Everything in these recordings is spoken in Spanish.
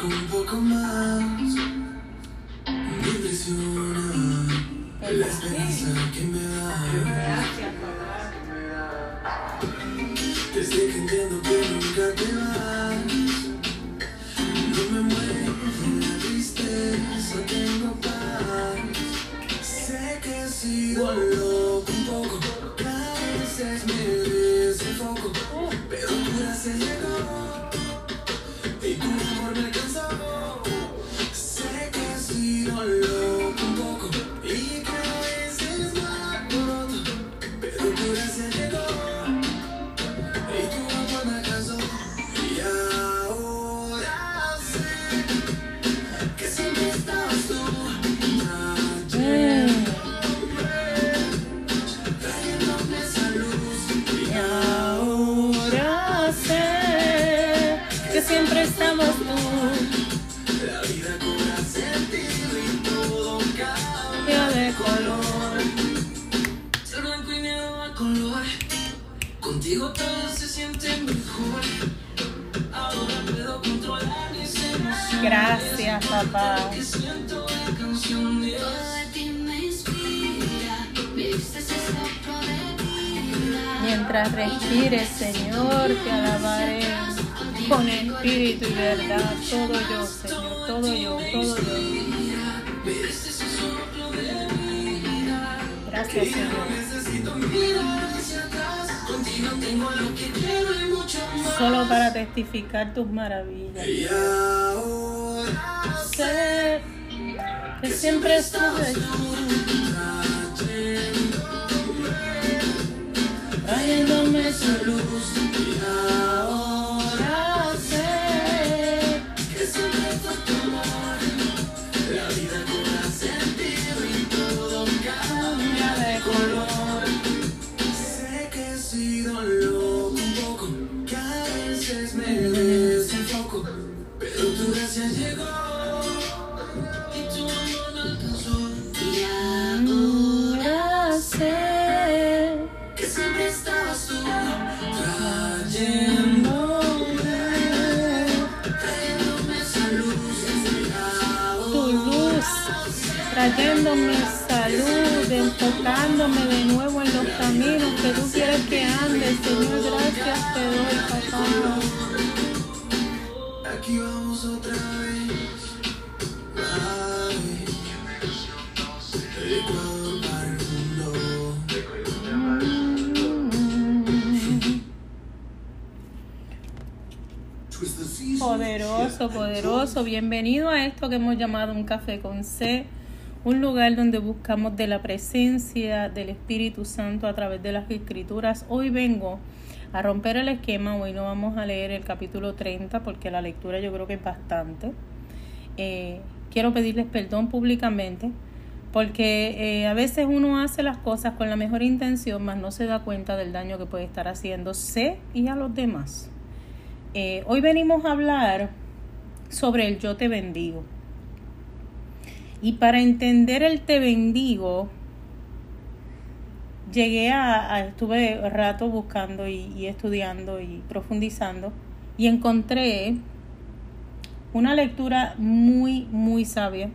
merezco un poco más. Me impresiona la esperanza que me da. Desde que entiendo que nunca te vas. No me mueve la tristeza, tengo paz. Sé que he sido vida. Mientras respires, Señor, te alabaré con espíritu y verdad. Todo yo, Señor, todo yo, todo yo. Gracias, Señor. Solo para testificar tus maravillas. Sé que siempre estuve trayéndome Poderoso. Bienvenido a esto que hemos llamado un café con C, un lugar donde buscamos de la presencia del Espíritu Santo a través de las escrituras. Hoy vengo a romper el esquema, hoy no vamos a leer el capítulo 30 porque la lectura yo creo que es bastante. Eh, quiero pedirles perdón públicamente porque eh, a veces uno hace las cosas con la mejor intención, mas no se da cuenta del daño que puede estar haciéndose y a los demás. Eh, hoy venimos a hablar sobre el yo te bendigo. Y para entender el te bendigo, llegué a, estuve rato buscando y, y estudiando y profundizando y encontré una lectura muy, muy sabia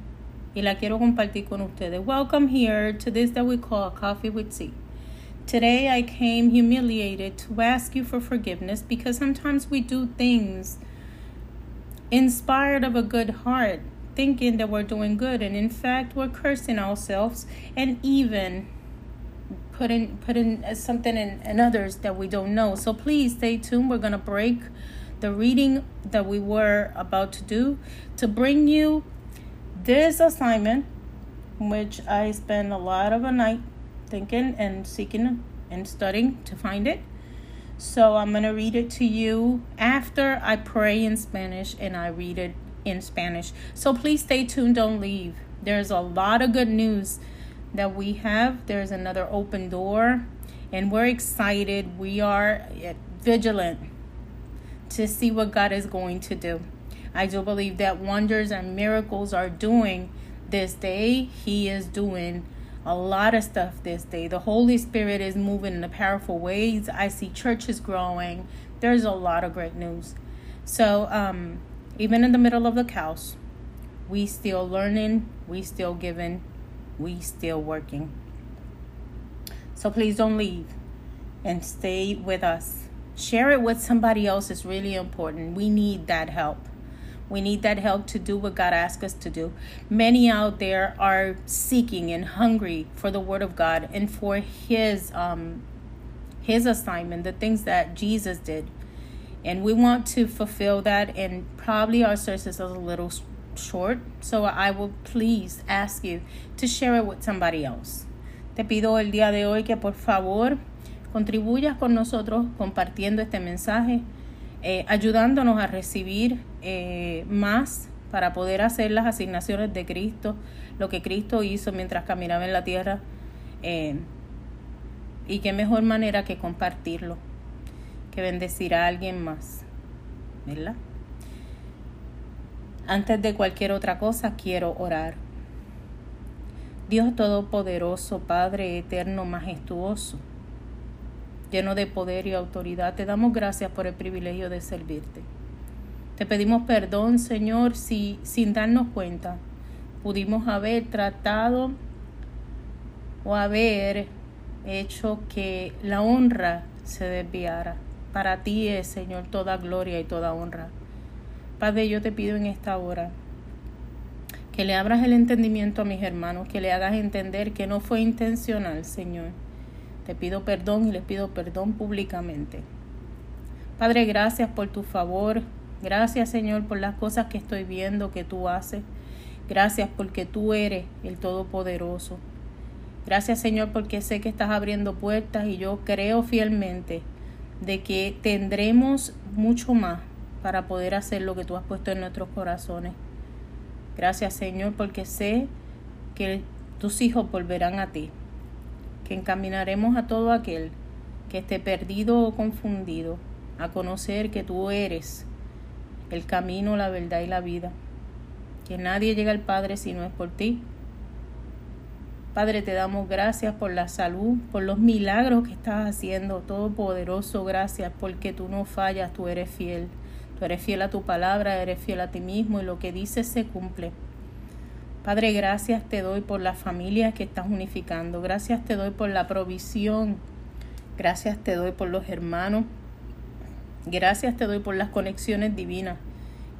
y la quiero compartir con ustedes. Welcome here to this that we call Coffee with Tea. Today I came humiliated to ask you for forgiveness because sometimes we do things inspired of a good heart, thinking that we're doing good, and in fact we're cursing ourselves and even putting putting something in, in others that we don't know. So please stay tuned. We're gonna break the reading that we were about to do to bring you this assignment, which I spent a lot of a night thinking and seeking and studying to find it. So I'm going to read it to you after I pray in Spanish and I read it in Spanish. So please stay tuned, don't leave. There's a lot of good news that we have. There's another open door, and we're excited. We are eh, vigilant to see what God is going to do. I do believe that wonders and miracles are doing this day. He is doing a lot of stuff this day. The Holy Spirit is moving in a powerful ways. I see churches growing. There's a lot of great news. So, um, even in the middle of the chaos, we still learning, we still giving, we still working. So please don't leave and stay with us. Share it with somebody else It's really important. We need that help. We need that help to do what God asks us to do. Many out there are seeking and hungry for the Word of God and for His um, His assignment, the things that Jesus did, and we want to fulfill that. And probably our service is a little short, so I will please ask you to share it with somebody else. Te pido el día de hoy que por favor contribuyas con nosotros compartiendo este mensaje, eh, ayudándonos a recibir eh, más para poder hacer las asignaciones de Cristo, lo que Cristo hizo mientras caminaba en la tierra. Eh, y qué mejor manera que compartirlo, que bendecir a alguien más, ¿verdad? Antes de cualquier otra cosa, quiero orar. Dios Todopoderoso, Padre Eterno, Majestuoso, lleno de poder y autoridad, te damos gracias por el privilegio de servirte. Te pedimos perdón, Señor, si sin darnos cuenta pudimos haber tratado o haber hecho que la honra se desviara. Para ti es, Señor, toda gloria y toda honra. Padre, yo te pido en esta hora que le abras el entendimiento a mis hermanos, que le hagas entender que no fue intencional, Señor te pido perdón y les pido perdón públicamente. Padre, gracias por tu favor. Gracias, Señor, por las cosas que estoy viendo que tú haces. Gracias porque tú eres el Todopoderoso. Gracias, Señor, porque sé que estás abriendo puertas y yo creo fielmente de que tendremos mucho más para poder hacer lo que tú has puesto en nuestros corazones. Gracias, Señor, porque sé que tus hijos volverán a ti que encaminaremos a todo aquel que esté perdido o confundido a conocer que tú eres el camino, la verdad y la vida, que nadie llega al Padre si no es por ti. Padre, te damos gracias por la salud, por los milagros que estás haciendo, Todopoderoso, gracias porque tú no fallas, tú eres fiel. Tú eres fiel a tu palabra, eres fiel a ti mismo y lo que dices se cumple. Padre, gracias te doy por las familias que estás unificando. Gracias te doy por la provisión. Gracias te doy por los hermanos. Gracias te doy por las conexiones divinas.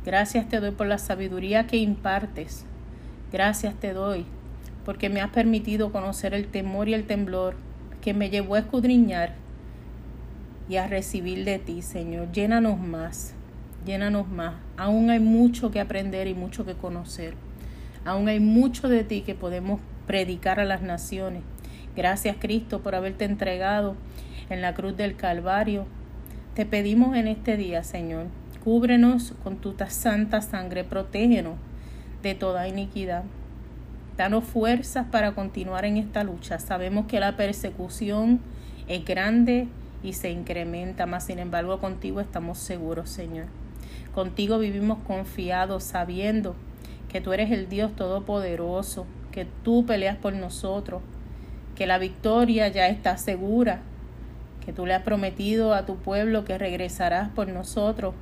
Gracias te doy por la sabiduría que impartes. Gracias te doy porque me has permitido conocer el temor y el temblor que me llevó a escudriñar y a recibir de ti, Señor. Llénanos más, llénanos más. Aún hay mucho que aprender y mucho que conocer. Aún hay mucho de ti que podemos predicar a las naciones. Gracias Cristo por haberte entregado en la cruz del Calvario. Te pedimos en este día, Señor, cúbrenos con tu santa sangre, protégenos de toda iniquidad. Danos fuerzas para continuar en esta lucha. Sabemos que la persecución es grande y se incrementa, mas sin embargo contigo estamos seguros, Señor. Contigo vivimos confiados, sabiendo que tú eres el Dios Todopoderoso, que tú peleas por nosotros, que la victoria ya está segura, que tú le has prometido a tu pueblo que regresarás por nosotros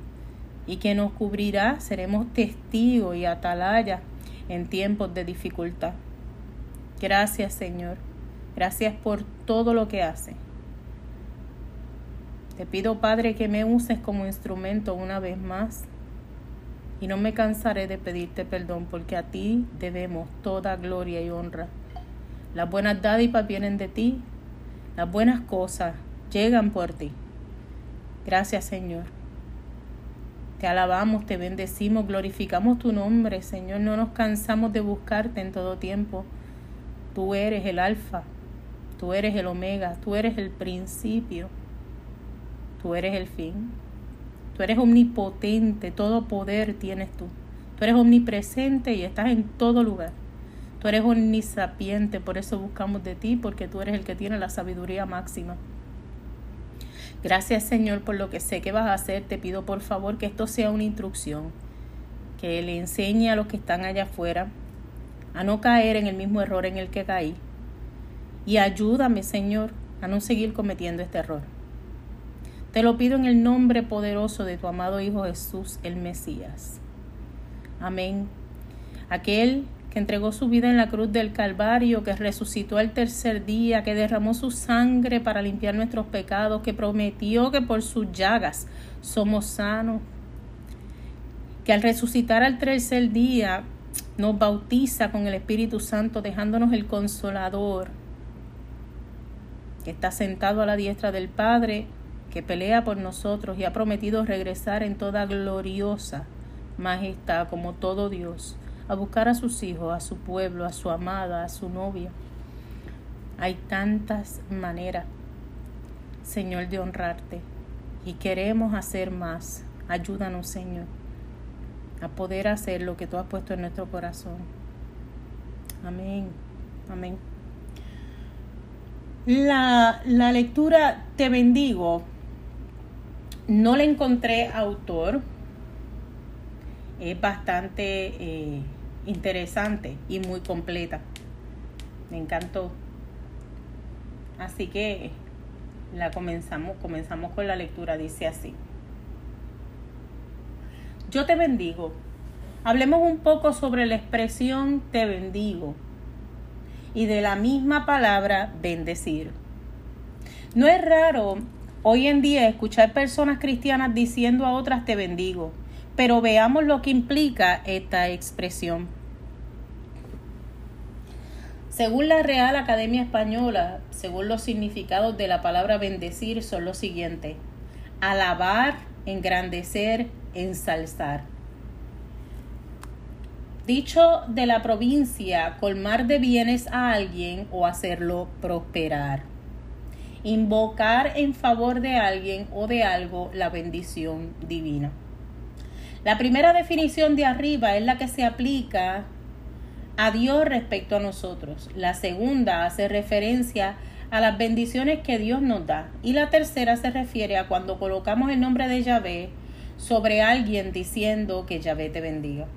y que nos cubrirás, seremos testigos y atalaya en tiempos de dificultad. Gracias Señor, gracias por todo lo que haces. Te pido Padre que me uses como instrumento una vez más y no me cansaré de pedirte perdón porque a ti debemos toda gloria y honra. Las buenas dádivas vienen de ti, las buenas cosas llegan por ti. Gracias Señor. Te alabamos, te bendecimos, glorificamos tu nombre, Señor. No nos cansamos de buscarte en todo tiempo. Tú eres el alfa, tú eres el omega, tú eres el principio, tú eres el fin. Tú eres omnipotente, todo poder tienes tú. Tú eres omnipresente y estás en todo lugar. Tú eres omnisapiente, por eso buscamos de ti, porque tú eres el que tiene la sabiduría máxima. Gracias Señor por lo que sé que vas a hacer. Te pido por favor que esto sea una instrucción, que le enseñe a los que están allá afuera a no caer en el mismo error en el que caí. Y ayúdame Señor a no seguir cometiendo este error. Te lo pido en el nombre poderoso de tu amado Hijo Jesús, el Mesías. Amén. Aquel que entregó su vida en la cruz del Calvario, que resucitó al tercer día, que derramó su sangre para limpiar nuestros pecados, que prometió que por sus llagas somos sanos, que al resucitar al tercer día nos bautiza con el Espíritu Santo, dejándonos el consolador, que está sentado a la diestra del Padre, que pelea por nosotros y ha prometido regresar en toda gloriosa majestad como todo Dios a buscar a sus hijos, a su pueblo, a su amada, a su novia. Hay tantas maneras, Señor, de honrarte y queremos hacer más. Ayúdanos, Señor, a poder hacer lo que tú has puesto en nuestro corazón. Amén, amén. La, la lectura Te bendigo, no le encontré autor, es bastante eh, interesante y muy completa. Me encantó. Así que la comenzamos, comenzamos con la lectura, dice así. Yo te bendigo. Hablemos un poco sobre la expresión te bendigo y de la misma palabra bendecir. No es raro hoy en día escuchar personas cristianas diciendo a otras te bendigo pero veamos lo que implica esta expresión. Según la Real Academia Española, según los significados de la palabra bendecir, son los siguientes. Alabar, engrandecer, ensalzar. Dicho de la provincia, colmar de bienes a alguien o hacerlo prosperar. Invocar en favor de alguien o de algo la bendición divina. La primera definición de arriba es la que se aplica a Dios respecto a nosotros. La segunda hace referencia a las bendiciones que Dios nos da. Y la tercera se refiere a cuando colocamos el nombre de Yahvé sobre alguien diciendo que Yahvé te bendiga.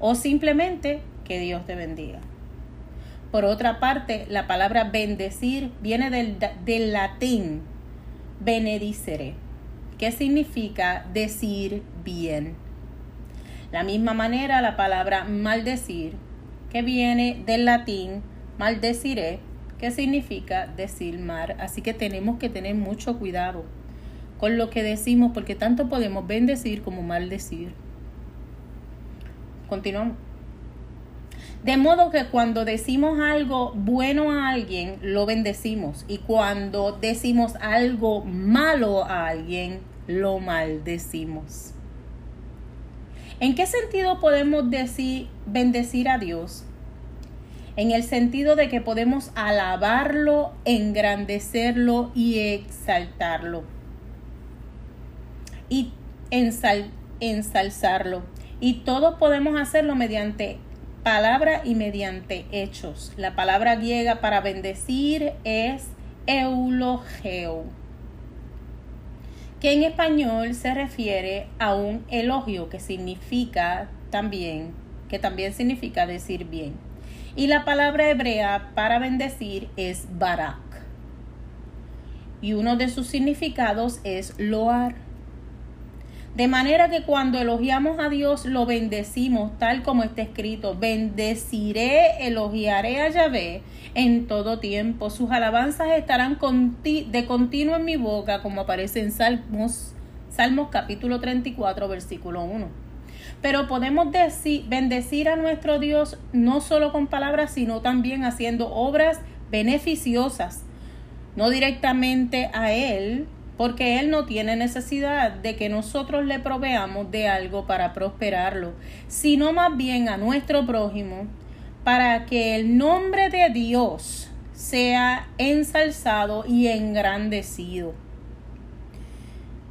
O simplemente que Dios te bendiga. Por otra parte, la palabra bendecir viene del, del latín benedicere ¿Qué significa decir bien. La misma manera la palabra maldecir, que viene del latín maldeciré, que significa decir mal. Así que tenemos que tener mucho cuidado con lo que decimos, porque tanto podemos bendecir como maldecir. Continuamos. De modo que cuando decimos algo bueno a alguien, lo bendecimos. Y cuando decimos algo malo a alguien, lo maldecimos. ¿En qué sentido podemos decir bendecir a Dios? En el sentido de que podemos alabarlo, engrandecerlo y exaltarlo. Y ensalzarlo. Y todos podemos hacerlo mediante palabra y mediante hechos. La palabra griega para bendecir es eulogeo, que en español se refiere a un elogio que significa también, que también significa decir bien. Y la palabra hebrea para bendecir es barak. Y uno de sus significados es loar. De manera que cuando elogiamos a Dios, lo bendecimos tal como está escrito. Bendeciré, elogiaré a Yahvé en todo tiempo. Sus alabanzas estarán de continuo en mi boca, como aparece en Salmos, Salmos capítulo 34, versículo 1. Pero podemos decir, bendecir a nuestro Dios no solo con palabras, sino también haciendo obras beneficiosas, no directamente a Él, porque Él no tiene necesidad de que nosotros le proveamos de algo para prosperarlo, sino más bien a nuestro prójimo, para que el nombre de Dios sea ensalzado y engrandecido.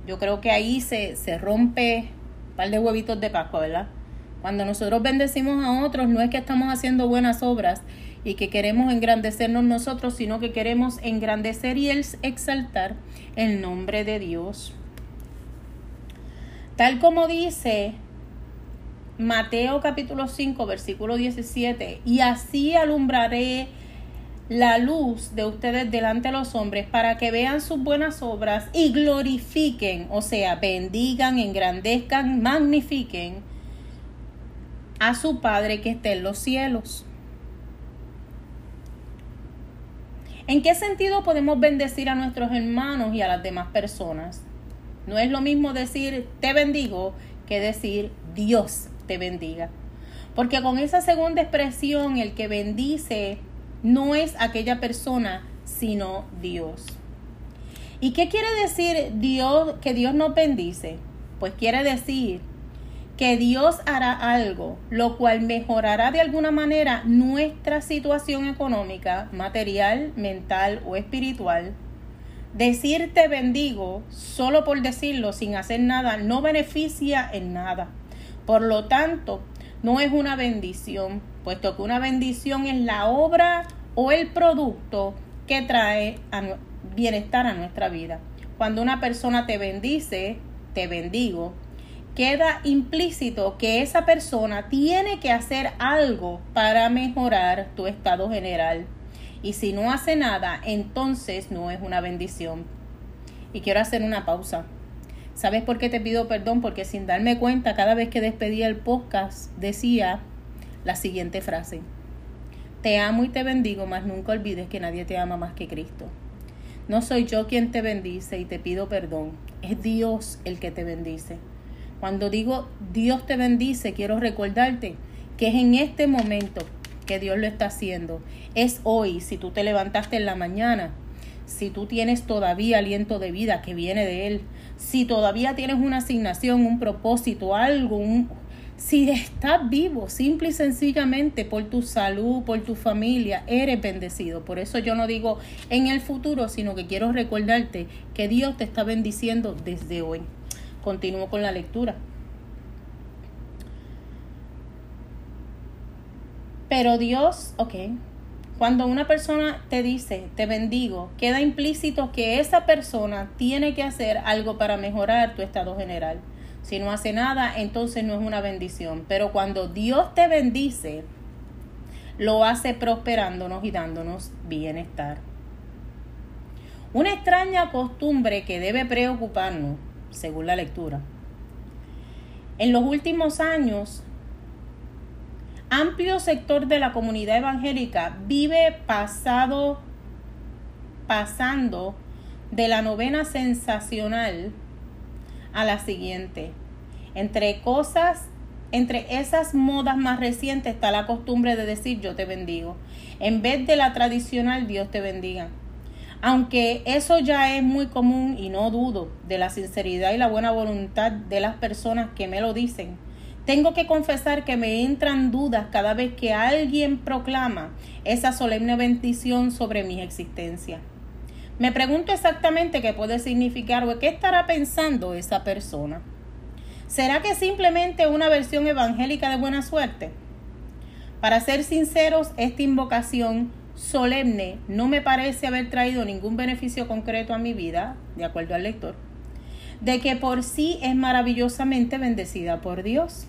Yo creo que ahí se, se rompe un par de huevitos de Pascua, ¿verdad? Cuando nosotros bendecimos a otros, no es que estamos haciendo buenas obras, y que queremos engrandecernos nosotros, sino que queremos engrandecer y exaltar el nombre de Dios. Tal como dice Mateo capítulo 5, versículo 17, y así alumbraré la luz de ustedes delante de los hombres para que vean sus buenas obras y glorifiquen, o sea, bendigan, engrandezcan, magnifiquen a su Padre que esté en los cielos. ¿En qué sentido podemos bendecir a nuestros hermanos y a las demás personas? No es lo mismo decir te bendigo que decir Dios te bendiga. Porque con esa segunda expresión el que bendice no es aquella persona, sino Dios. ¿Y qué quiere decir Dios que Dios nos bendice? Pues quiere decir que Dios hará algo, lo cual mejorará de alguna manera nuestra situación económica, material, mental o espiritual. Decirte bendigo solo por decirlo sin hacer nada no beneficia en nada. Por lo tanto, no es una bendición, puesto que una bendición es la obra o el producto que trae bienestar a nuestra vida. Cuando una persona te bendice, te bendigo, queda implícito que esa persona tiene que hacer algo para mejorar tu estado general. Y si no hace nada, entonces no es una bendición. Y quiero hacer una pausa. ¿Sabes por qué te pido perdón? Porque sin darme cuenta, cada vez que despedía el podcast, decía la siguiente frase. Te amo y te bendigo, mas nunca olvides que nadie te ama más que Cristo. No soy yo quien te bendice y te pido perdón. Es Dios el que te bendice. Cuando digo Dios te bendice, quiero recordarte que es en este momento que Dios lo está haciendo. Es hoy, si tú te levantaste en la mañana, si tú tienes todavía aliento de vida que viene de Él, si todavía tienes una asignación, un propósito, algo, si estás vivo, simple y sencillamente por tu salud, por tu familia, eres bendecido. Por eso yo no digo en el futuro, sino que quiero recordarte que Dios te está bendiciendo desde hoy. Continúo con la lectura. Pero Dios, ok, cuando una persona te dice, te bendigo, queda implícito que esa persona tiene que hacer algo para mejorar tu estado general. Si no hace nada, entonces no es una bendición. Pero cuando Dios te bendice, lo hace prosperándonos y dándonos bienestar. Una extraña costumbre que debe preocuparnos según la lectura. En los últimos años, amplio sector de la comunidad evangélica vive pasado, pasando de la novena sensacional a la siguiente. Entre cosas, entre esas modas más recientes está la costumbre de decir yo te bendigo, en vez de la tradicional Dios te bendiga. Aunque eso ya es muy común y no dudo de la sinceridad y la buena voluntad de las personas que me lo dicen, tengo que confesar que me entran dudas cada vez que alguien proclama esa solemne bendición sobre mi existencia. Me pregunto exactamente qué puede significar o qué estará pensando esa persona. ¿Será que simplemente una versión evangélica de buena suerte? Para ser sinceros, esta invocación solemne no me parece haber traído ningún beneficio concreto a mi vida, de acuerdo al lector, de que por sí es maravillosamente bendecida por Dios.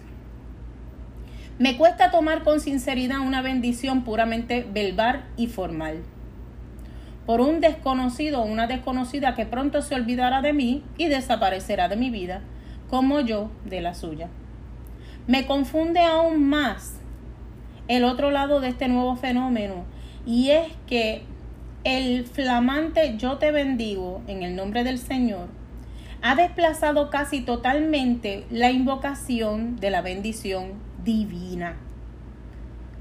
Me cuesta tomar con sinceridad una bendición puramente verbal y formal. Por un desconocido o una desconocida que pronto se olvidará de mí y desaparecerá de mi vida, como yo de la suya. Me confunde aún más el otro lado de este nuevo fenómeno y es que el flamante yo te bendigo en el nombre del Señor ha desplazado casi totalmente la invocación de la bendición divina.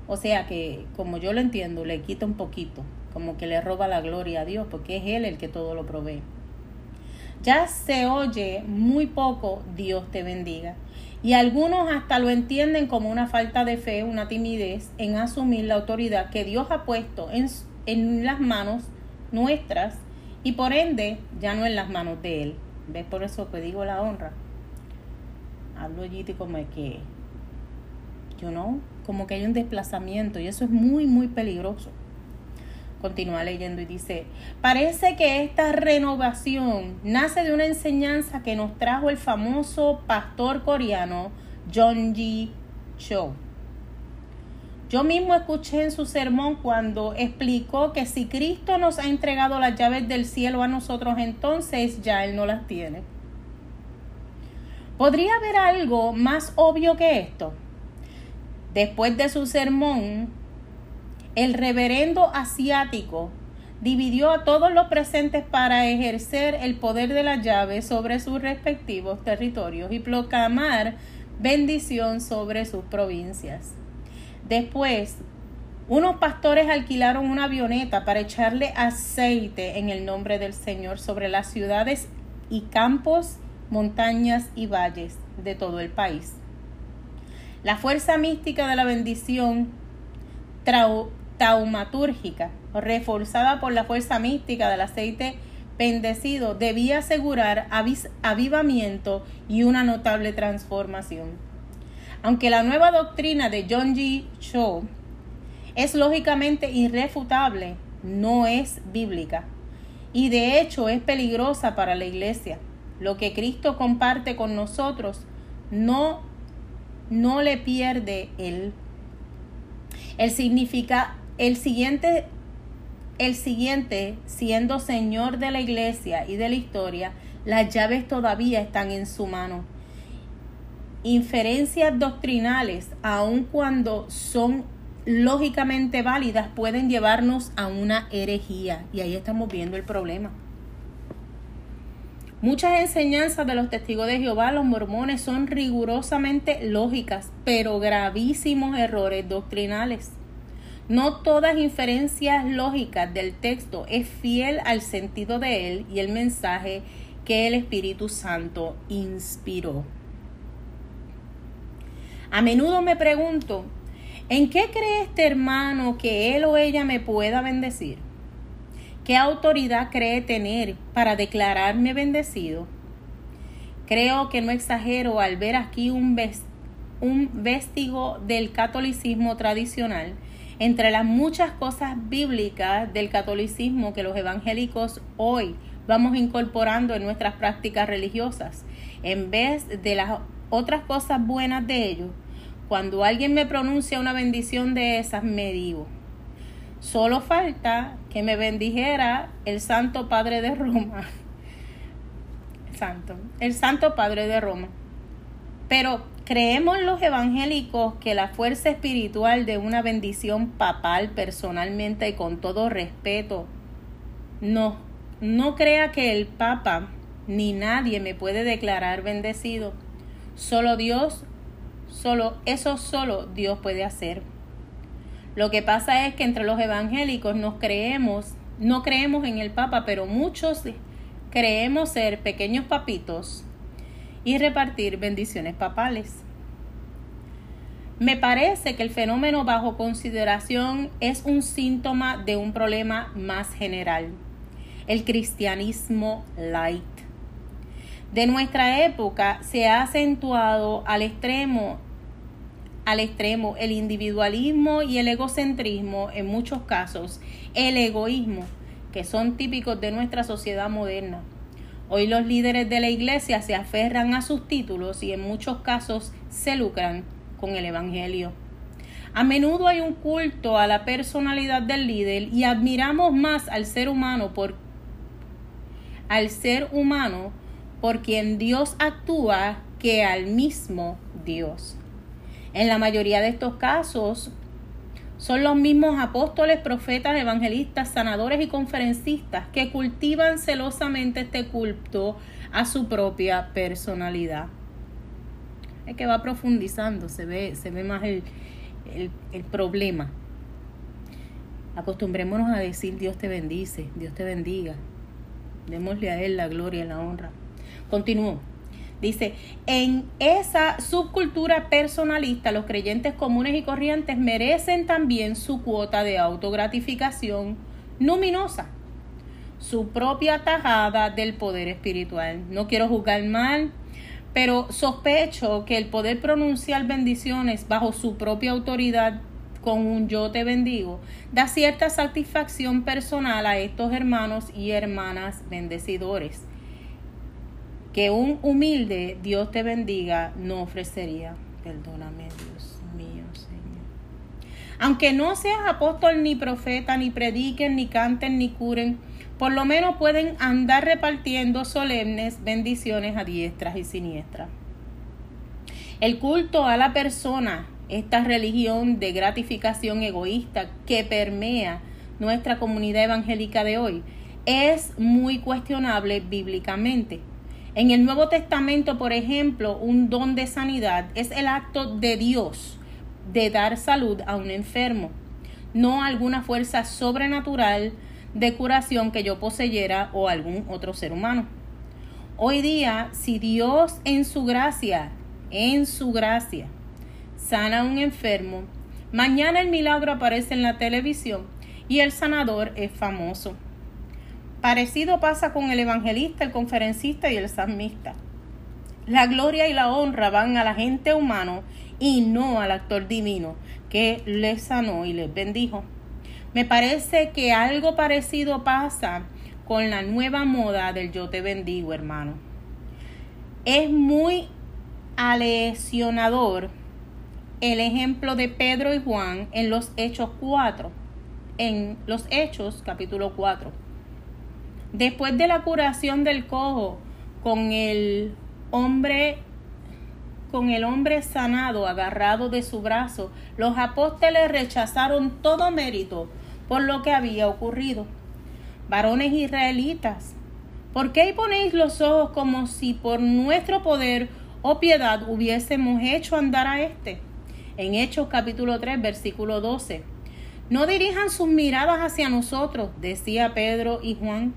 O sea que, como yo lo entiendo, le quita un poquito, como que le roba la gloria a Dios, porque es Él el que todo lo provee. Ya se oye muy poco Dios te bendiga. Y algunos hasta lo entienden como una falta de fe, una timidez en asumir la autoridad que Dios ha puesto en, en las manos nuestras y por ende ya no en las manos de Él. ¿Ves por eso que digo la honra? Hablo allí como que, you know, como que hay un desplazamiento y eso es muy, muy peligroso. Continúa leyendo y dice, parece que esta renovación nace de una enseñanza que nos trajo el famoso pastor coreano John G. Cho. Yo mismo escuché en su sermón cuando explicó que si Cristo nos ha entregado las llaves del cielo a nosotros, entonces ya Él no las tiene. ¿Podría haber algo más obvio que esto? Después de su sermón, el reverendo asiático dividió a todos los presentes para ejercer el poder de la llave sobre sus respectivos territorios y proclamar bendición sobre sus provincias. Después, unos pastores alquilaron una avioneta para echarle aceite en el nombre del Señor sobre las ciudades y campos, montañas y valles de todo el país. La fuerza mística de la bendición taumatúrgica, reforzada por la fuerza mística del aceite bendecido, debía asegurar avivamiento y una notable transformación. Aunque la nueva doctrina de John G. Shaw es lógicamente irrefutable, no es bíblica y de hecho es peligrosa para la iglesia. Lo que Cristo comparte con nosotros no, no le pierde él. El significa el siguiente el siguiente siendo señor de la iglesia y de la historia, las llaves todavía están en su mano. Inferencias doctrinales, aun cuando son lógicamente válidas, pueden llevarnos a una herejía. Y ahí estamos viendo el problema. Muchas enseñanzas de los testigos de Jehová, los mormones, son rigurosamente lógicas, pero gravísimos errores doctrinales. No todas inferencias lógicas del texto es fiel al sentido de él y el mensaje que el Espíritu Santo inspiró. A menudo me pregunto, ¿en qué cree este hermano que él o ella me pueda bendecir? ¿Qué autoridad cree tener para declararme bendecido? Creo que no exagero al ver aquí un, ves- un vestigo del catolicismo tradicional entre las muchas cosas bíblicas del catolicismo que los evangélicos hoy vamos incorporando en nuestras prácticas religiosas, en vez de las otras cosas buenas de ellos, cuando alguien me pronuncia una bendición de esas, me digo, solo falta que me bendijera el Santo Padre de Roma. Santo, el Santo Padre de Roma. Pero creemos los evangélicos que la fuerza espiritual de una bendición papal personalmente y con todo respeto, no, no crea que el Papa ni nadie me puede declarar bendecido. Solo Dios, solo eso solo Dios puede hacer. Lo que pasa es que entre los evangélicos nos creemos, no creemos en el Papa, pero muchos creemos ser pequeños papitos y repartir bendiciones papales. Me parece que el fenómeno bajo consideración es un síntoma de un problema más general, el cristianismo light. De nuestra época se ha acentuado al extremo al extremo el individualismo y el egocentrismo, en muchos casos el egoísmo, que son típicos de nuestra sociedad moderna. Hoy los líderes de la iglesia se aferran a sus títulos y en muchos casos se lucran con el Evangelio. A menudo hay un culto a la personalidad del líder y admiramos más al ser humano por al ser humano por quien Dios actúa que al mismo Dios. En la mayoría de estos casos son los mismos apóstoles, profetas, evangelistas, sanadores y conferencistas que cultivan celosamente este culto a su propia personalidad. Es que va profundizando, se ve, se ve más el, el, el problema. Acostumbrémonos a decir Dios te bendice, Dios te bendiga. Démosle a Él la gloria y la honra. Continúo. Dice, en esa subcultura personalista, los creyentes comunes y corrientes merecen también su cuota de autogratificación luminosa, su propia tajada del poder espiritual. No quiero juzgar mal, pero sospecho que el poder pronunciar bendiciones bajo su propia autoridad con un yo te bendigo da cierta satisfacción personal a estos hermanos y hermanas bendecidores que un humilde Dios te bendiga no ofrecería. Perdóname, Dios mío, Señor. Aunque no seas apóstol ni profeta, ni prediquen, ni canten, ni curen, por lo menos pueden andar repartiendo solemnes bendiciones a diestras y siniestras. El culto a la persona esta religión de gratificación egoísta que permea nuestra comunidad evangélica de hoy es muy cuestionable bíblicamente. En el Nuevo Testamento, por ejemplo, un don de sanidad es el acto de Dios de dar salud a un enfermo, no alguna fuerza sobrenatural de curación que yo poseyera o algún otro ser humano. Hoy día, si Dios en su gracia, en su gracia, sana a un enfermo, mañana el milagro aparece en la televisión y el sanador es famoso. Parecido pasa con el evangelista, el conferencista y el salmista. La gloria y la honra van a la gente humano y no al actor divino que les sanó y les bendijo. Me parece que algo parecido pasa con la nueva moda del yo te bendigo, hermano. Es muy alesionador el ejemplo de Pedro y Juan en los Hechos 4, en los Hechos capítulo 4. Después de la curación del cojo con el hombre con el hombre sanado agarrado de su brazo, los apóstoles rechazaron todo mérito por lo que había ocurrido. Varones israelitas, ¿por qué ponéis los ojos como si por nuestro poder o piedad hubiésemos hecho andar a éste? En Hechos capítulo 3, versículo 12. No dirijan sus miradas hacia nosotros, decía Pedro y Juan.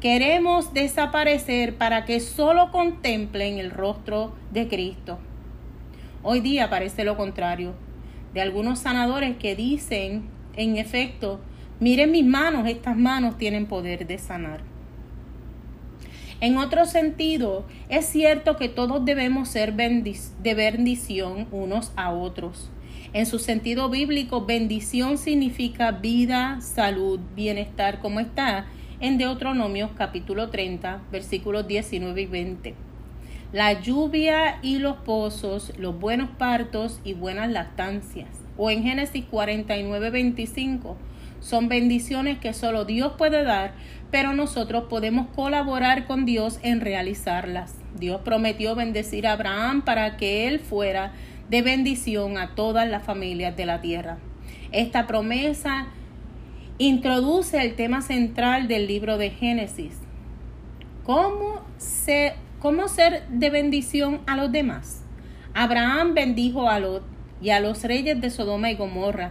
Queremos desaparecer para que solo contemplen el rostro de Cristo. Hoy día parece lo contrario, de algunos sanadores que dicen, en efecto, miren mis manos, estas manos tienen poder de sanar. En otro sentido, es cierto que todos debemos ser de bendición unos a otros. En su sentido bíblico, bendición significa vida, salud, bienestar, como está en Deuteronomios capítulo 30, versículos 19 y 20 la lluvia y los pozos, los buenos partos y buenas lactancias. O en Génesis 49, 25, son bendiciones que solo Dios puede dar, pero nosotros podemos colaborar con Dios en realizarlas. Dios prometió bendecir a Abraham para que él fuera de bendición a todas las familias de la tierra. Esta promesa introduce el tema central del libro de Génesis. ¿Cómo se ¿Cómo ser de bendición a los demás? Abraham bendijo a Lot y a los reyes de Sodoma y Gomorra,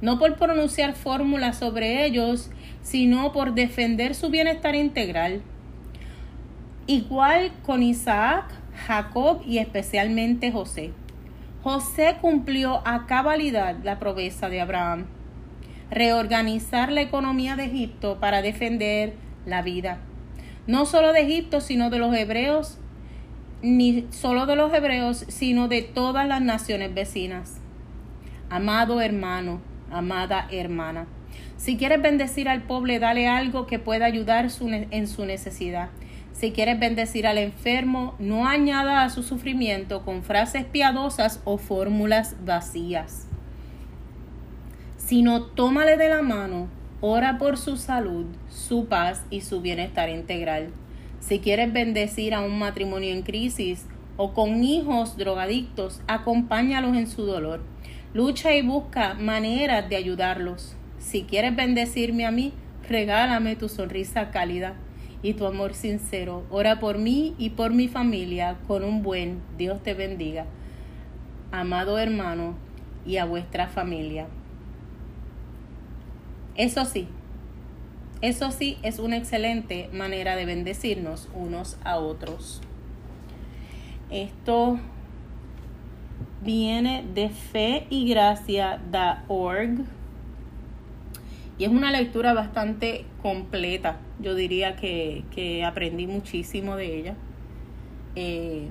no por pronunciar fórmulas sobre ellos, sino por defender su bienestar integral. Igual con Isaac, Jacob y especialmente José. José cumplió a cabalidad la promesa de Abraham, reorganizar la economía de Egipto para defender la vida no solo de Egipto, sino de los hebreos, ni solo de los hebreos, sino de todas las naciones vecinas. Amado hermano, amada hermana, si quieres bendecir al pobre, dale algo que pueda ayudar en su necesidad. Si quieres bendecir al enfermo, no añada a su sufrimiento con frases piadosas o fórmulas vacías, sino tómale de la mano Ora por su salud, su paz y su bienestar integral. Si quieres bendecir a un matrimonio en crisis o con hijos drogadictos, acompáñalos en su dolor. Lucha y busca maneras de ayudarlos. Si quieres bendecirme a mí, regálame tu sonrisa cálida y tu amor sincero. Ora por mí y por mi familia con un buen Dios te bendiga. Amado hermano y a vuestra familia. Eso sí, eso sí es una excelente manera de bendecirnos unos a otros. Esto viene de fe y gracia.org y es una lectura bastante completa. Yo diría que, que aprendí muchísimo de ella. Eh,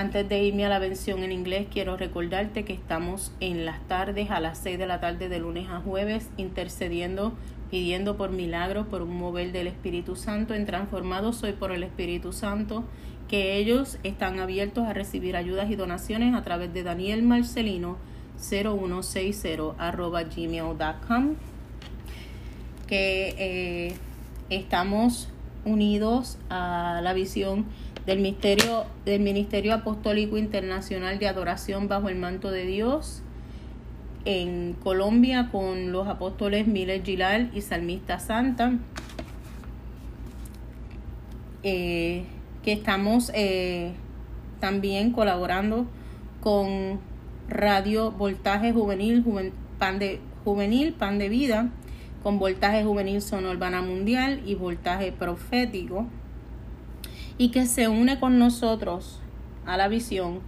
antes de irme a la bendición en inglés, quiero recordarte que estamos en las tardes, a las 6 de la tarde de lunes a jueves, intercediendo, pidiendo por milagros, por un mover del Espíritu Santo. En Transformados Soy por el Espíritu Santo, que ellos están abiertos a recibir ayudas y donaciones a través de Daniel Marcelino 0160 arroba gmail.com. Que eh, estamos unidos a la visión del ministerio, del ministerio Apostólico Internacional de Adoración bajo el manto de Dios en Colombia con los apóstoles Miller Gilal y Salmista Santa. Eh, que estamos eh, también colaborando con Radio Voltaje Juvenil, Juven- Pan de, Juvenil, Pan de Vida, con Voltaje Juvenil Zona Urbana Mundial y Voltaje Profético, y que se une con nosotros a la visión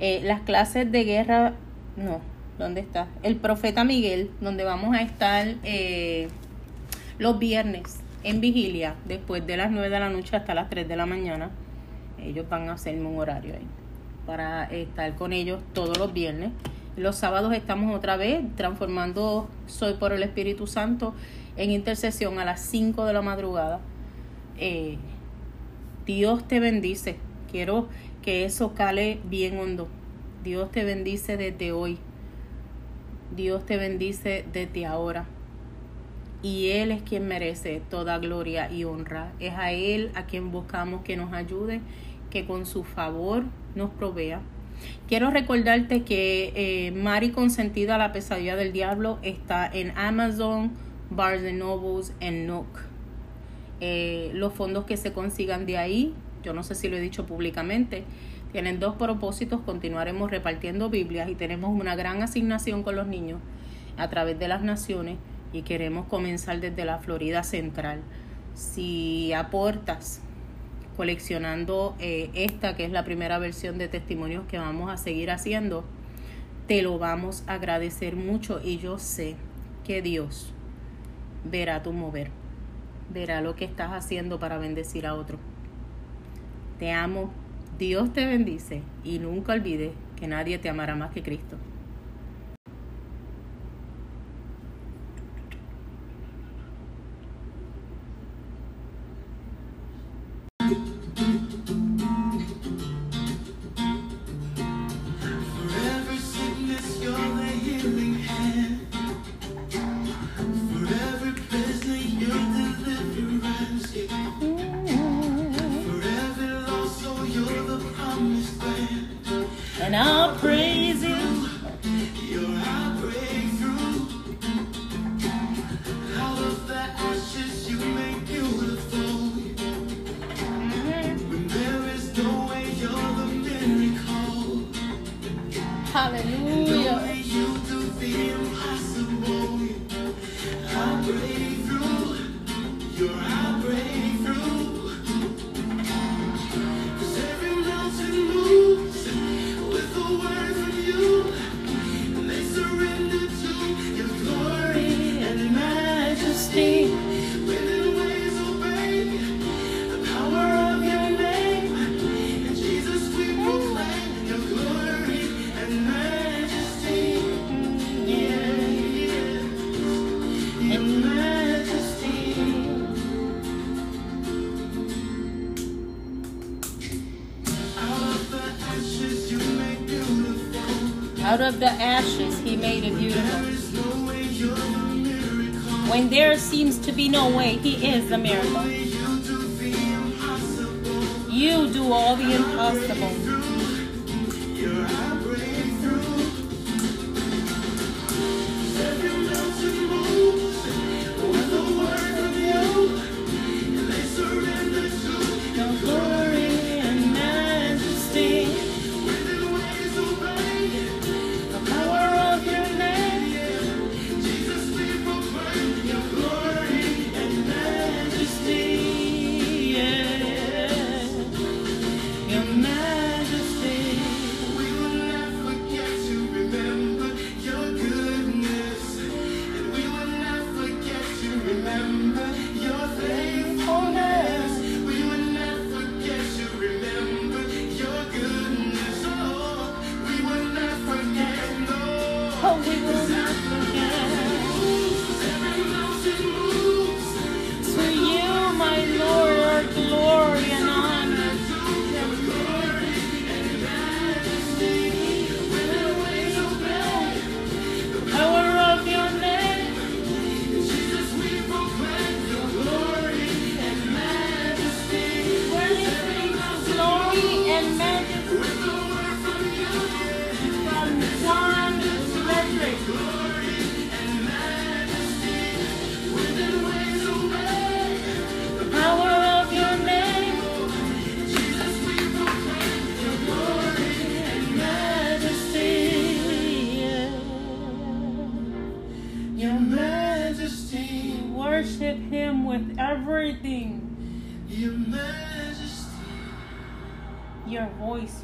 eh, las clases de guerra, no, ¿dónde está? El Profeta Miguel, donde vamos a estar eh, los viernes en vigilia, después de las 9 de la noche hasta las 3 de la mañana. Ellos van a hacerme un horario ahí para estar con ellos todos los viernes. Los sábados estamos otra vez transformando Soy por el Espíritu Santo en intercesión a las 5 de la madrugada. Eh, Dios te bendice. Quiero que eso cale bien hondo. Dios te bendice desde hoy. Dios te bendice desde ahora. Y Él es quien merece toda gloria y honra. Es a Él a quien buscamos que nos ayude, que con su favor nos provea. Quiero recordarte que eh, Mari Consentida, la pesadilla del diablo, está en Amazon, Barnes Nobles, en Nook. Eh, los fondos que se consigan de ahí, yo no sé si lo he dicho públicamente, tienen dos propósitos. Continuaremos repartiendo Biblias y tenemos una gran asignación con los niños a través de las naciones y queremos comenzar desde la Florida Central. Si aportas coleccionando eh, esta, que es la primera versión de testimonios que vamos a seguir haciendo, te lo vamos a agradecer mucho y yo sé que Dios verá tu mover, verá lo que estás haciendo para bendecir a otro. Te amo, Dios te bendice y nunca olvides que nadie te amará más que Cristo. The ashes, he made it beautiful. When there seems to be no way, he is the miracle. You do all the impossible.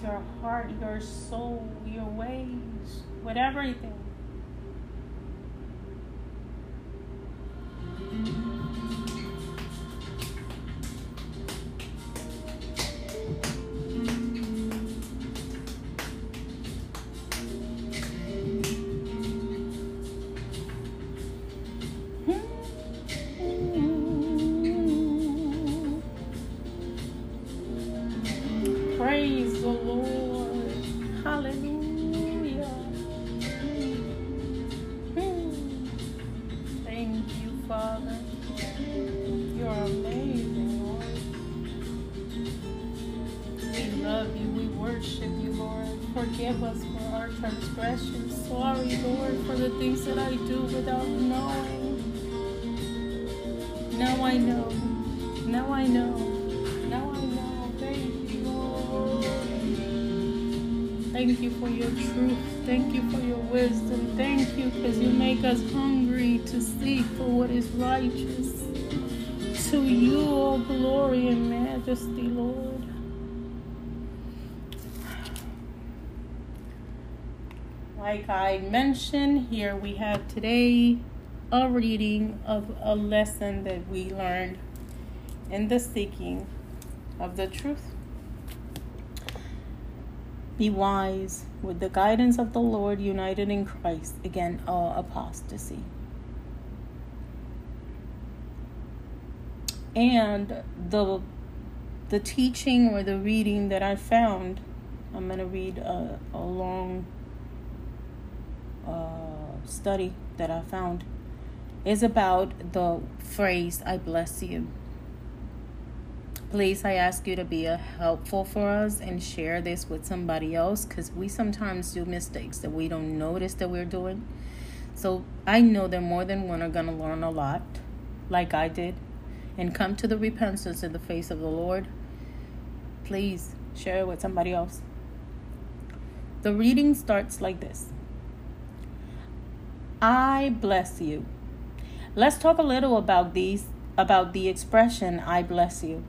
Your heart, your soul, your ways, with everything. Like I mentioned, here we have today a reading of a lesson that we learned in the seeking of the truth. Be wise with the guidance of the Lord, united in Christ, again, all apostasy. And the the teaching or the reading that I found, I'm gonna read a, a long uh, study that I found, is about the phrase "I bless you." Please, I ask you to be a helpful for us and share this with somebody else because we sometimes do mistakes that we don't notice that we're doing. So I know that more than one are going to learn a lot, like I did, and come to the repentance in the face of the Lord. Please share it with somebody else. The reading starts like this I bless you. Let's talk a little about these about the expression I bless you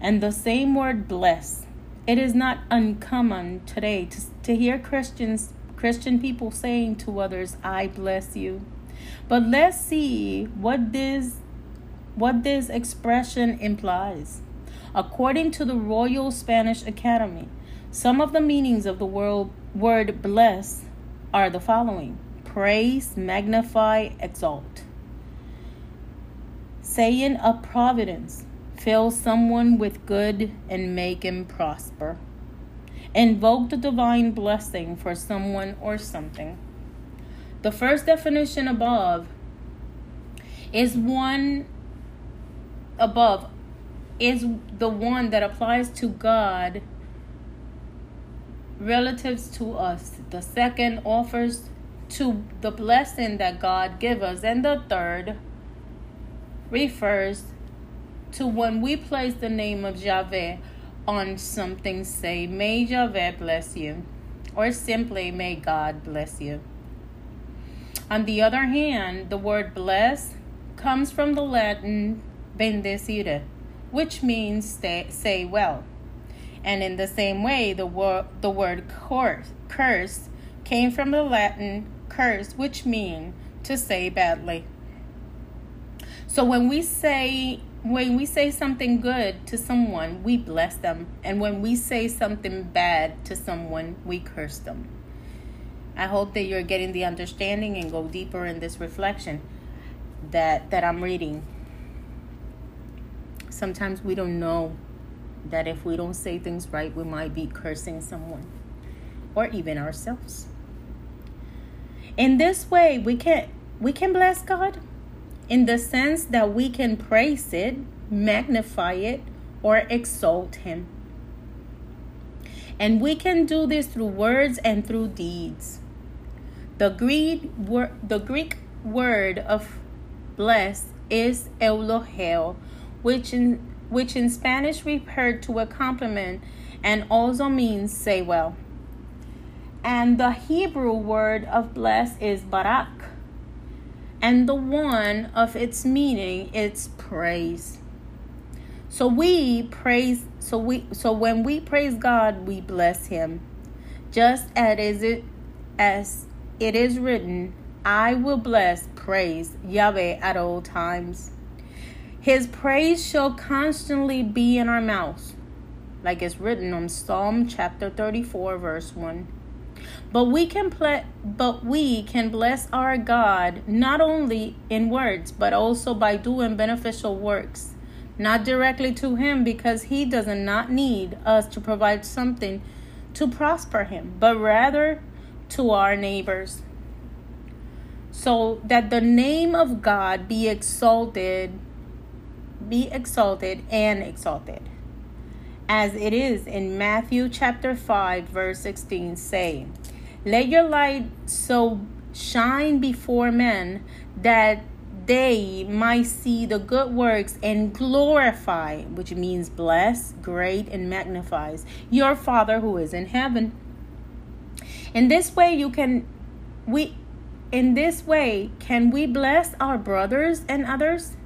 and the same word bless. It is not uncommon today to, to hear Christians Christian people saying to others, I bless you. But let's see what this what this expression implies. According to the Royal Spanish Academy, some of the meanings of the word, word bless are the following praise, magnify, exalt. Saying a providence, fill someone with good and make him prosper. Invoke the divine blessing for someone or something. The first definition above is one above is the one that applies to God relatives to us. The second offers to the blessing that God give us and the third refers to when we place the name of Yahweh on something, say, May Yahweh bless you, or simply, May God bless you. On the other hand, the word bless comes from the Latin bendecire, which means stay, say well. And in the same way, the, word the word curse, curse came from the Latin curse, which means to say badly. So when we say when we say something good to someone, we bless them. And when we say something bad to someone, we curse them. I hope that you're getting the understanding and go deeper in this reflection that that I'm reading. Sometimes we don't know that if we don't say things right, we might be cursing someone or even ourselves. In this way, we can we can bless God in the sense that we can praise it, magnify it, or exalt Him. And we can do this through words and through deeds. The Greek, word, the Greek word of bless is eulogio, which in, which in Spanish referred to a compliment and also means say well. And the Hebrew word of bless is barak, and the one of its meaning is praise. So we praise so we so when we praise God, we bless him. Just as is it as it is written, I will bless praise Yahweh at all times. His praise shall constantly be in our mouths, like it's written on Psalm chapter 34 verse 1. But we can ple- but we can bless our God not only in words but also by doing beneficial works, not directly to him because he does not need us to provide something to prosper him, but rather to our neighbors. So that the name of God be exalted, be exalted and exalted. As it is in Matthew chapter 5 verse 16 saying, let your light so shine before men that they might see the good works and glorify, which means bless, great, and magnifies your Father who is in heaven. In this way, you can we in this way can we bless our brothers and others?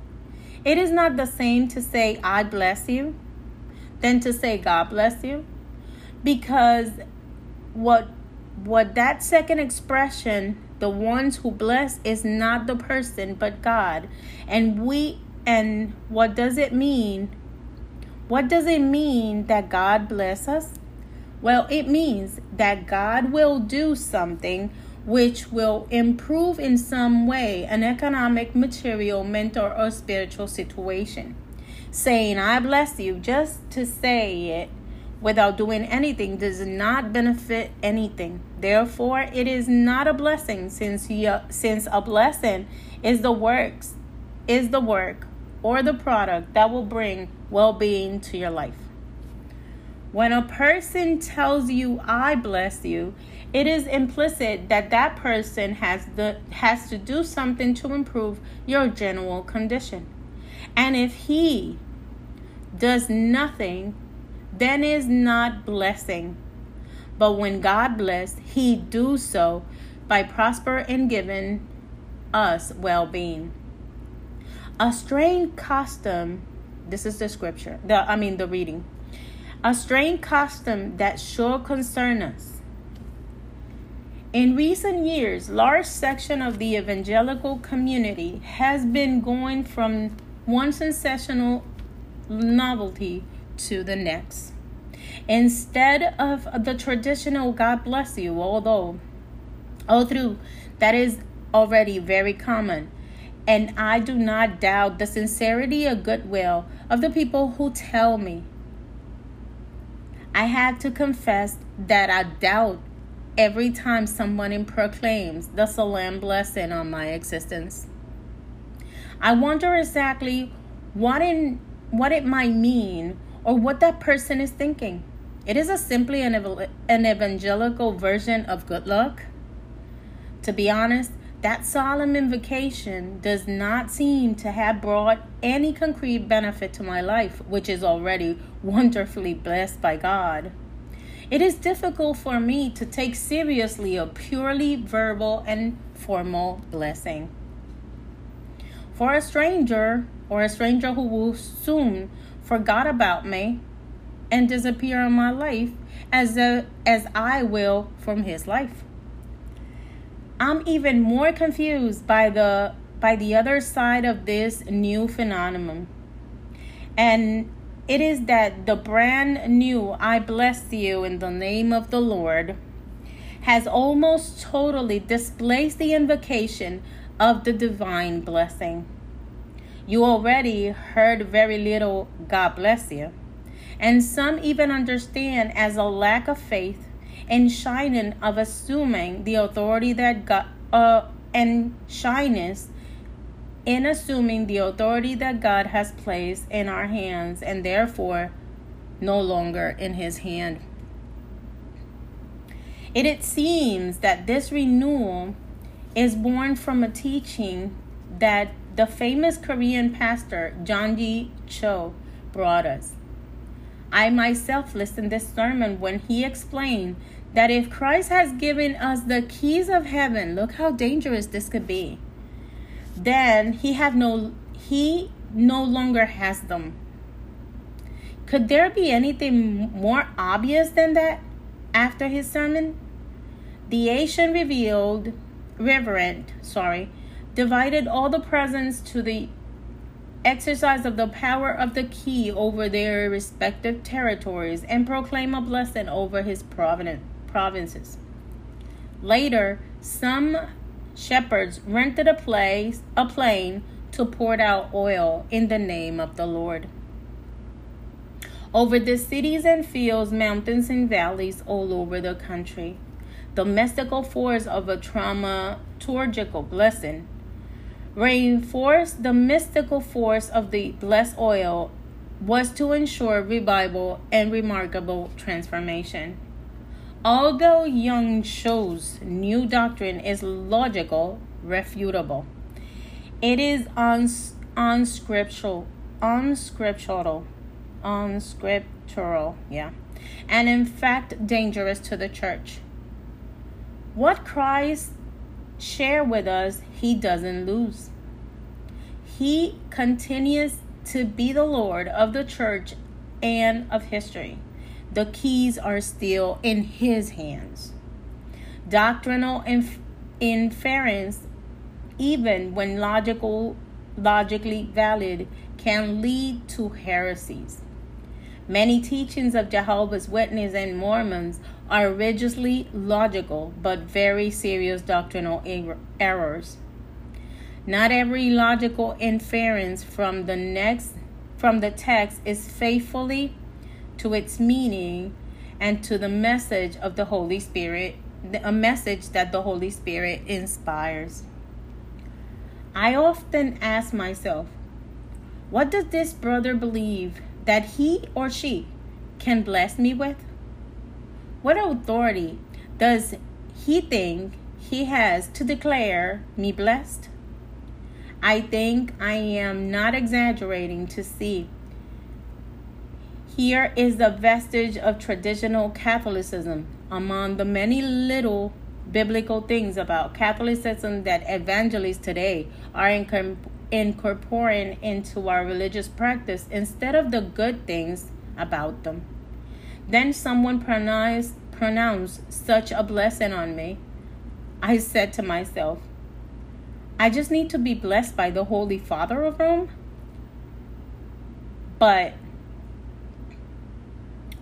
It is not the same to say I bless you than to say God bless you. Because what what that second expression the ones who bless is not the person but god. And we and what does it mean? What does it mean that god bless us? Well it means that god will do something which will improve in some way an economic material mental or spiritual situation saying i bless you just to say it without doing anything does not benefit anything. Therefore, it is not a blessing since you, since a blessing is the works is the work or the product that will bring well-being to your life. When a person tells you I bless you, it is implicit that that person has the has to do something to improve your general condition. And if he does nothing then is not blessing. But when God bless, he do so by prosper and giving us well-being. A strange custom, this is the scripture, the I mean the reading. A strange custom that sure concern us. In recent years, large section of the evangelical community has been going from one sensational novelty to the next. Instead of the traditional God bless you, although although that is already very common. And I do not doubt the sincerity or goodwill of the people who tell me. I have to confess that I doubt every time someone proclaims the solemn blessing on my existence. I wonder exactly what in what it might mean or what that person is thinking. It is a simply an, an evangelical version of good luck. To be honest, that solemn invocation does not seem to have brought any concrete benefit to my life, which is already wonderfully blessed by God. It is difficult for me to take seriously a purely verbal and formal blessing. For a stranger, or a stranger who will soon forgot about me and disappear in my life as a, as I will from his life. I'm even more confused by the by the other side of this new phenomenon. And it is that the brand new I bless you in the name of the Lord has almost totally displaced the invocation of the divine blessing. You already heard very little God bless you. And some even understand as a lack of faith and shining of assuming the authority that God uh, and shyness in assuming the authority that God has placed in our hands and therefore no longer in his hand. It, it seems that this renewal is born from a teaching that the famous Korean pastor John D. Cho brought us. I myself listened this sermon when he explained that if Christ has given us the keys of heaven, look how dangerous this could be. then he have no he no longer has them. Could there be anything more obvious than that after his sermon? The Asian revealed reverend, sorry, divided all the presents to the exercise of the power of the key over their respective territories and proclaim a blessing over his provinces. Later, some shepherds rented a place, a plane to pour out oil in the name of the Lord. Over the cities and fields, mountains and valleys all over the country. The mystical force of a dramaturgical blessing reinforce the mystical force of the blessed oil was to ensure revival and remarkable transformation. Although Young shows new doctrine is logical, refutable, it is uns- unscriptural, unscriptural, unscriptural, yeah, and in fact dangerous to the church. What Christ share with us, he doesn't lose. He continues to be the Lord of the church and of history. The keys are still in his hands. Doctrinal inf- inference, even when logical, logically valid, can lead to heresies. Many teachings of Jehovah's Witnesses and Mormons are religiously logical but very serious doctrinal er- errors. Not every logical inference from the next from the text is faithfully to its meaning and to the message of the Holy Spirit, a message that the Holy Spirit inspires. I often ask myself, what does this brother believe that he or she can bless me with? What authority does he think he has to declare me blessed? I think I am not exaggerating to see. Here is the vestige of traditional Catholicism among the many little biblical things about Catholicism that evangelists today are incorporating into our religious practice instead of the good things about them. Then someone pronounced, pronounced such a blessing on me. I said to myself, I just need to be blessed by the Holy Father of Rome. But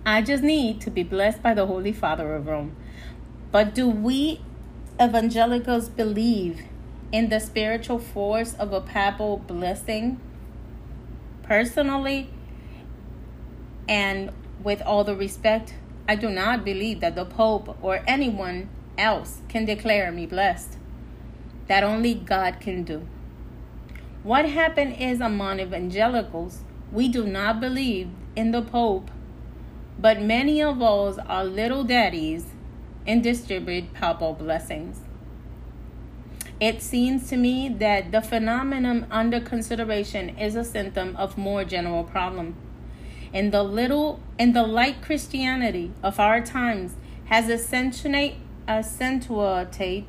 I just need to be blessed by the Holy Father of Rome. But do we evangelicals believe in the spiritual force of a papal blessing? Personally, and with all the respect, I do not believe that the Pope or anyone else can declare me blessed. That only God can do. What happened is among evangelicals, we do not believe in the Pope, but many of us are little daddies and distribute papal blessings. It seems to me that the phenomenon under consideration is a symptom of more general problem. And the little and the light Christianity of our times has accentuate, accentuated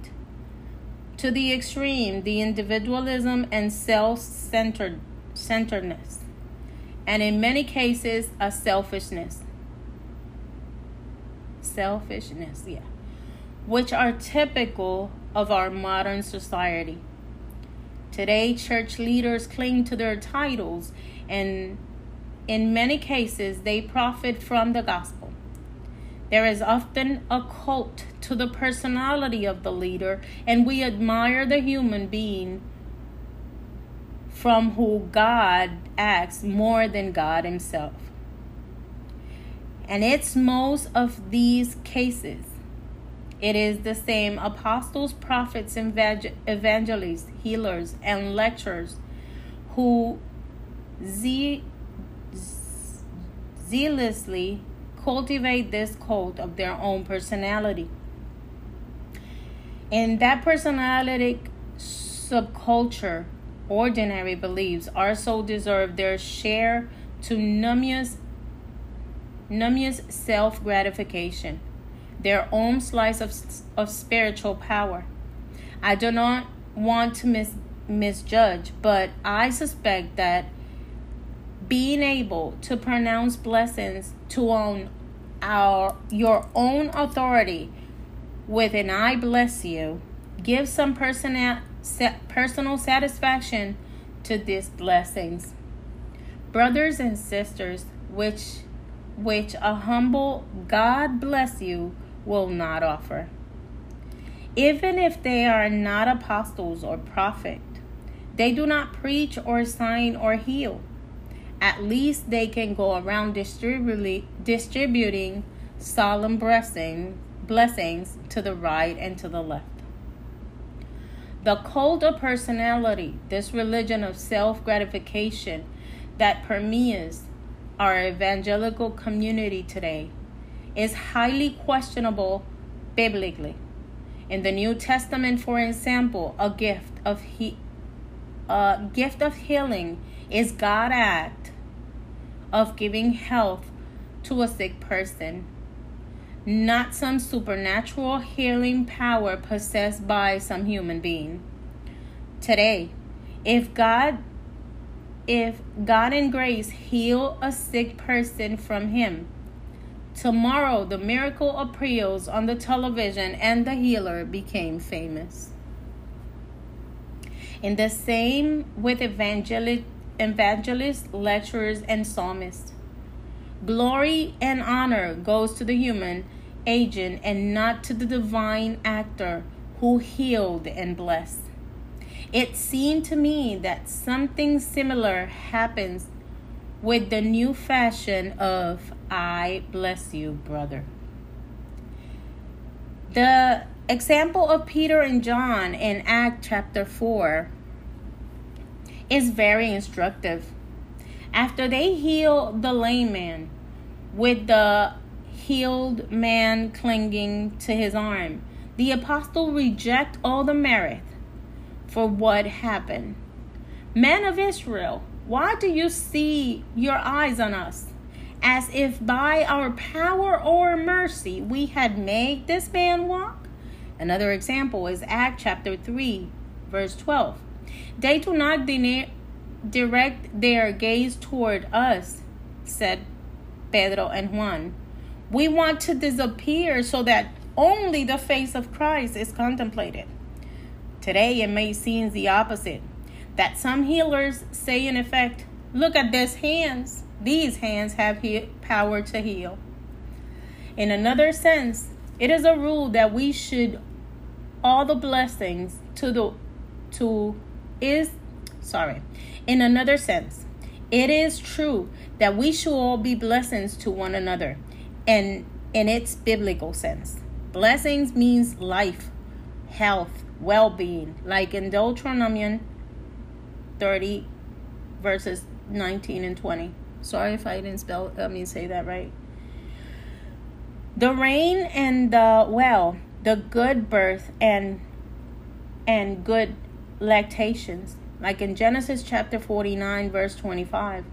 to the extreme the individualism and self-centered centeredness, and in many cases a selfishness. Selfishness, yeah, which are typical of our modern society. Today, church leaders cling to their titles, and in many cases, they profit from the gospel. There is often a cult to the personality of the leader, and we admire the human being from who God acts more than God Himself. And it's most of these cases. It is the same apostles, prophets, evangelists, healers, and lecturers who zealously cultivate this cult of their own personality. In that personality subculture, ordinary beliefs also deserve their share to numerous self gratification, their own slice of, of spiritual power. I do not want to mis, misjudge, but I suspect that being able to pronounce blessings to own our your own authority with an I bless you gives some personal personal satisfaction to these blessings. Brothers and sisters, which which a humble God bless you will not offer. Even if they are not apostles or prophet, they do not preach or sign or heal. At least they can go around distributing distributing solemn blessing, blessings to the right and to the left. The cult of personality, this religion of self gratification that permeates our evangelical community today, is highly questionable biblically. In the New Testament, for example, a gift of he, a gift of healing is God act of giving health to a sick person, not some supernatural healing power possessed by some human being. Today, if God if God in grace heal a sick person from him, tomorrow the miracle appeals on the television and the healer became famous. In the same with evangelists, evangelists, lecturers, and psalmists. Glory and honor goes to the human agent and not to the divine actor who healed and blessed. It seemed to me that something similar happens with the new fashion of I bless you, brother. The example of Peter and John in Act chapter 4 is very instructive. After they heal the lame man with the healed man clinging to his arm, the apostle reject all the merit for what happened. Men of Israel, why do you see your eyes on us? As if by our power or mercy we had made this man walk? Another example is Act chapter 3, verse 12. They do not direct their gaze toward us, said Pedro and Juan. We want to disappear so that only the face of Christ is contemplated. Today, it may seem the opposite that some healers say, in effect, Look at these hands. These hands have he- power to heal. In another sense, it is a rule that we should all the blessings to the to is sorry. In another sense, it is true that we should all be blessings to one another and in its biblical sense. Blessings means life, health, well being, like in Deuteronomy 30, verses 19 and 20. Sorry if I didn't spell, I mean, say that right. The rain and the well, the good birth and and good lactations, like in Genesis chapter 49, verse 25,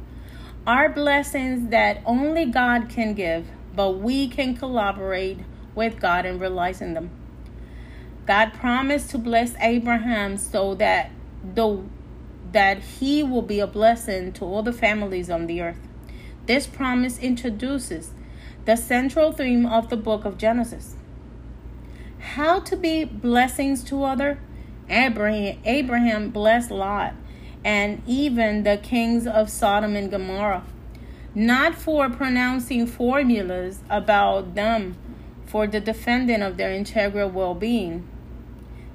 are blessings that only God can give, but we can collaborate with God in realizing them. God promised to bless Abraham so that the that he will be a blessing to all the families on the earth. This promise introduces the central theme of the book of Genesis. How to be blessings to other? Abraham, Abraham blessed Lot and even the kings of Sodom and Gomorrah, not for pronouncing formulas about them for the defending of their integral well being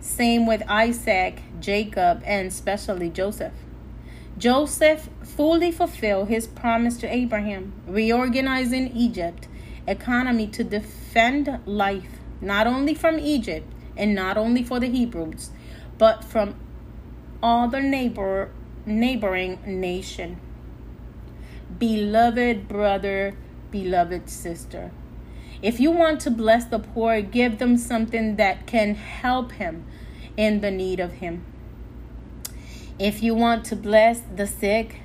same with Isaac, Jacob, and especially Joseph. Joseph fully fulfilled his promise to Abraham, reorganizing Egypt economy to defend life, not only from Egypt and not only for the Hebrews, but from all the neighbor neighboring nation. Beloved brother, beloved sister. If you want to bless the poor, give them something that can help him in the need of him. If you want to bless the sick,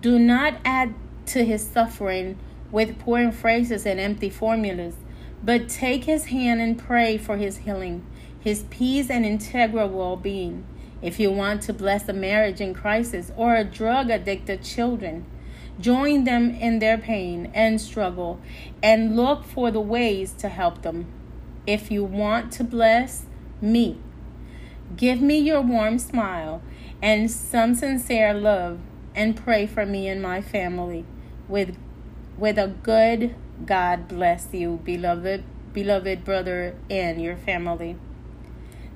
do not add to his suffering with pouring phrases and empty formulas, but take his hand and pray for his healing, his peace and integral well being. If you want to bless a marriage in crisis or a drug addicted children, join them in their pain and struggle and look for the ways to help them. If you want to bless me, give me your warm smile and some sincere love and pray for me and my family with with a good God bless you, beloved beloved brother and your family.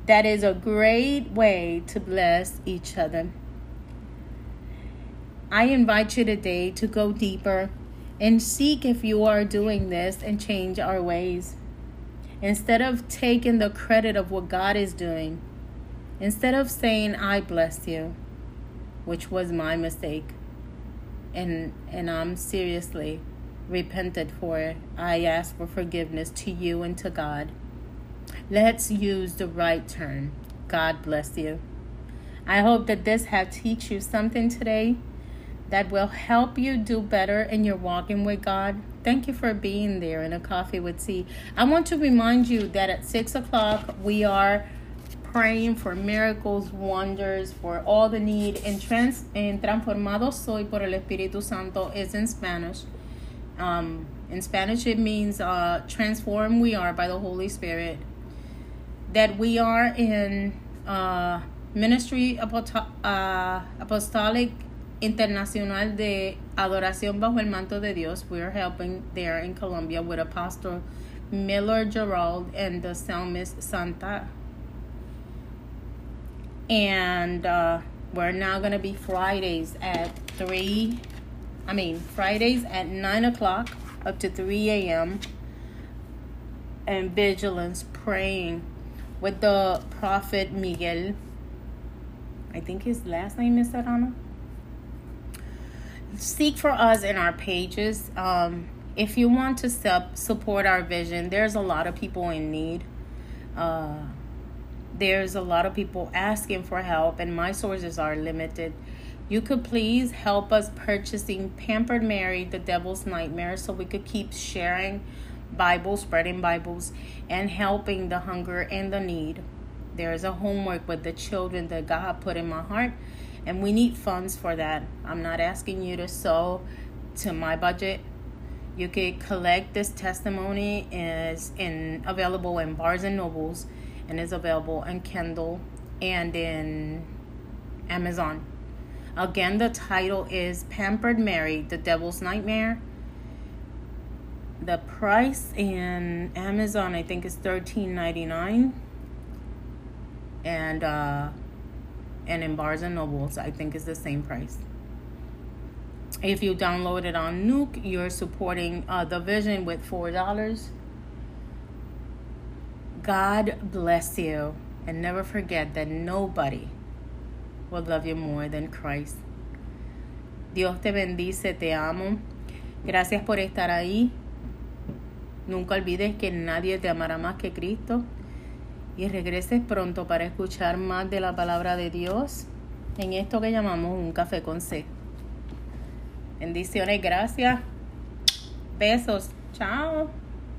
That is a great way to bless each other. I invite you today to go deeper and seek if you are doing this and change our ways. Instead of taking the credit of what God is doing, instead of saying, I bless you, which was my mistake, and, and I'm seriously repented for it, I ask for forgiveness to you and to God. Let's use the right term. God bless you. I hope that this has teach you something today that will help you do better in your walking with God. Thank you for being there in a coffee with tea. I want to remind you that at six o'clock we are praying for miracles, wonders, for all the need. And trans in transformado soy por el Espíritu Santo is in Spanish. Um, in Spanish, it means uh, transform we are by the Holy Spirit. That we are in uh, Ministry Aposto- uh, Apostolic Internacional de Adoración Bajo el Manto de Dios. We are helping there in Colombia with Apostle Miller Gerald and the psalmist Santa. And uh, we're now going to be Fridays at 3 I mean, Fridays at 9 o'clock up to 3 a.m. and vigilance praying with the prophet Miguel. I think his last name is Serrano. Seek for us in our pages. Um, if you want to sub- support our vision, there's a lot of people in need. Uh, there's a lot of people asking for help, and my sources are limited you could please help us purchasing Pampered Mary, the Devil's Nightmare, so we could keep sharing Bibles, spreading Bibles, and helping the hunger and the need. There is a homework with the children that God put in my heart, and we need funds for that. I'm not asking you to sew to my budget. You could collect this testimony is in available in Bars and Nobles, and is available in Kindle and in Amazon. Again, the title is Pampered Mary, The Devil's Nightmare. The price in Amazon, I think, is thirteen ninety nine, and uh, and in Barnes and Nobles, I think, is the same price. If you download it on Nuke, you're supporting uh, the vision with four dollars. God bless you, and never forget that nobody will love you more than Christ. Dios te bendice, te amo. Gracias por estar ahí. Nunca olvides que nadie te amará más que Cristo. Y regreses pronto para escuchar más de la palabra de Dios en esto que llamamos un café con C. Bendiciones, gracias. Besos. Chao.